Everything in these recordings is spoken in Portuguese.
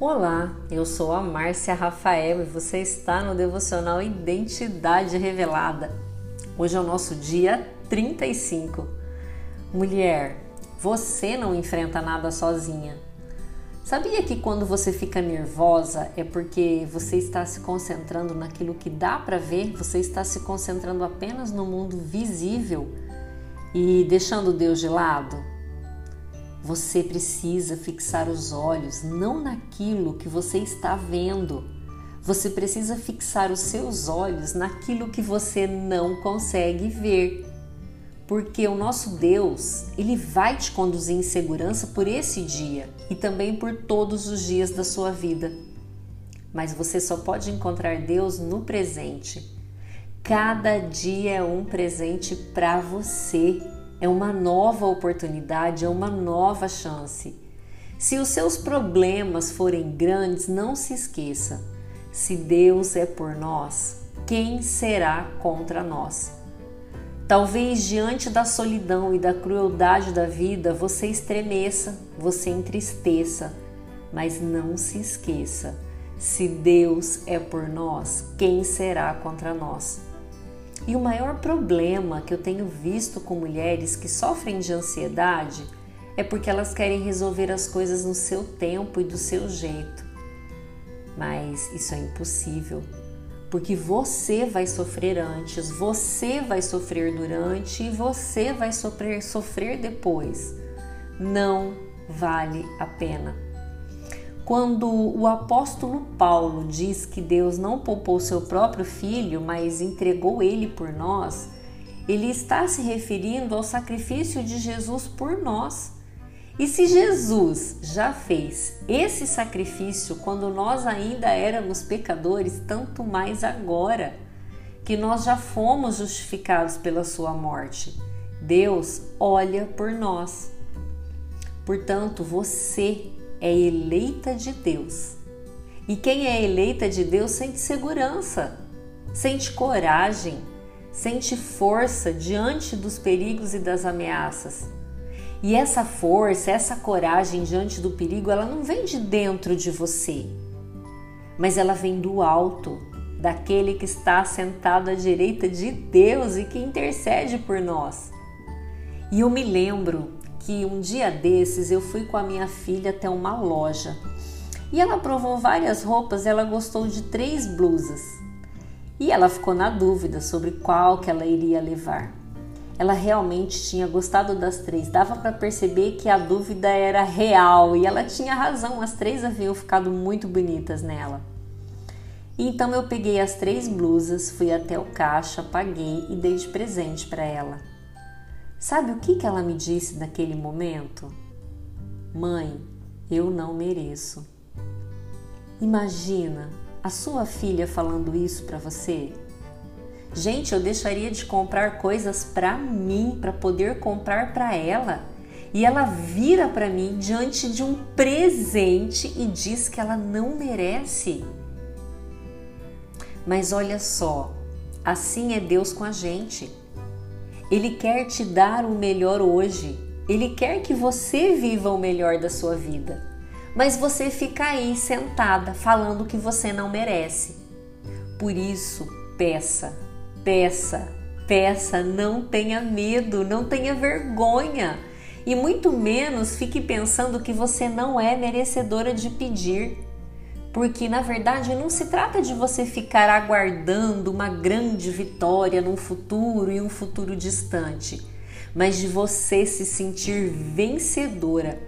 Olá, eu sou a Márcia Rafael e você está no devocional Identidade Revelada. Hoje é o nosso dia 35. Mulher, você não enfrenta nada sozinha. Sabia que quando você fica nervosa é porque você está se concentrando naquilo que dá para ver, você está se concentrando apenas no mundo visível e deixando Deus de lado? Você precisa fixar os olhos não naquilo que você está vendo. Você precisa fixar os seus olhos naquilo que você não consegue ver. Porque o nosso Deus, ele vai te conduzir em segurança por esse dia e também por todos os dias da sua vida. Mas você só pode encontrar Deus no presente. Cada dia é um presente para você é uma nova oportunidade, é uma nova chance. Se os seus problemas forem grandes, não se esqueça: se Deus é por nós, quem será contra nós? Talvez diante da solidão e da crueldade da vida você estremeça, você entristeça, mas não se esqueça: se Deus é por nós, quem será contra nós? E o maior problema que eu tenho visto com mulheres que sofrem de ansiedade é porque elas querem resolver as coisas no seu tempo e do seu jeito. Mas isso é impossível, porque você vai sofrer antes, você vai sofrer durante e você vai sofrer, sofrer depois. Não vale a pena. Quando o apóstolo Paulo diz que Deus não poupou seu próprio filho, mas entregou ele por nós, ele está se referindo ao sacrifício de Jesus por nós. E se Jesus já fez esse sacrifício quando nós ainda éramos pecadores, tanto mais agora que nós já fomos justificados pela sua morte. Deus olha por nós. Portanto, você é eleita de Deus. E quem é eleita de Deus sente segurança, sente coragem, sente força diante dos perigos e das ameaças. E essa força, essa coragem diante do perigo, ela não vem de dentro de você, mas ela vem do alto, daquele que está sentado à direita de Deus e que intercede por nós. E eu me lembro que um dia desses eu fui com a minha filha até uma loja e ela provou várias roupas, ela gostou de três blusas e ela ficou na dúvida sobre qual que ela iria levar. Ela realmente tinha gostado das três, dava para perceber que a dúvida era real e ela tinha razão, as três haviam ficado muito bonitas nela. Então eu peguei as três blusas, fui até o caixa, paguei e dei de presente para ela. Sabe o que, que ela me disse naquele momento? Mãe, eu não mereço. Imagina a sua filha falando isso para você. Gente, eu deixaria de comprar coisas para mim para poder comprar para ela. E ela vira para mim diante de um presente e diz que ela não merece. Mas olha só, assim é Deus com a gente. Ele quer te dar o melhor hoje. Ele quer que você viva o melhor da sua vida. Mas você fica aí sentada falando que você não merece. Por isso, peça, peça, peça, não tenha medo, não tenha vergonha. E muito menos fique pensando que você não é merecedora de pedir porque na verdade não se trata de você ficar aguardando uma grande vitória num futuro e um futuro distante, mas de você se sentir vencedora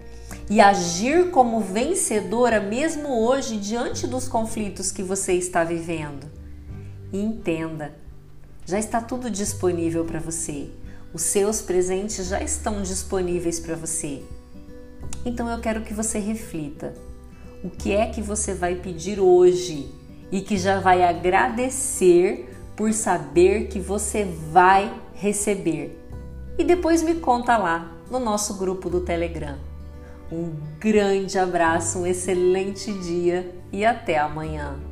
e agir como vencedora mesmo hoje diante dos conflitos que você está vivendo. E entenda, já está tudo disponível para você. Os seus presentes já estão disponíveis para você. Então eu quero que você reflita o que é que você vai pedir hoje e que já vai agradecer por saber que você vai receber. E depois me conta lá no nosso grupo do Telegram. Um grande abraço, um excelente dia e até amanhã.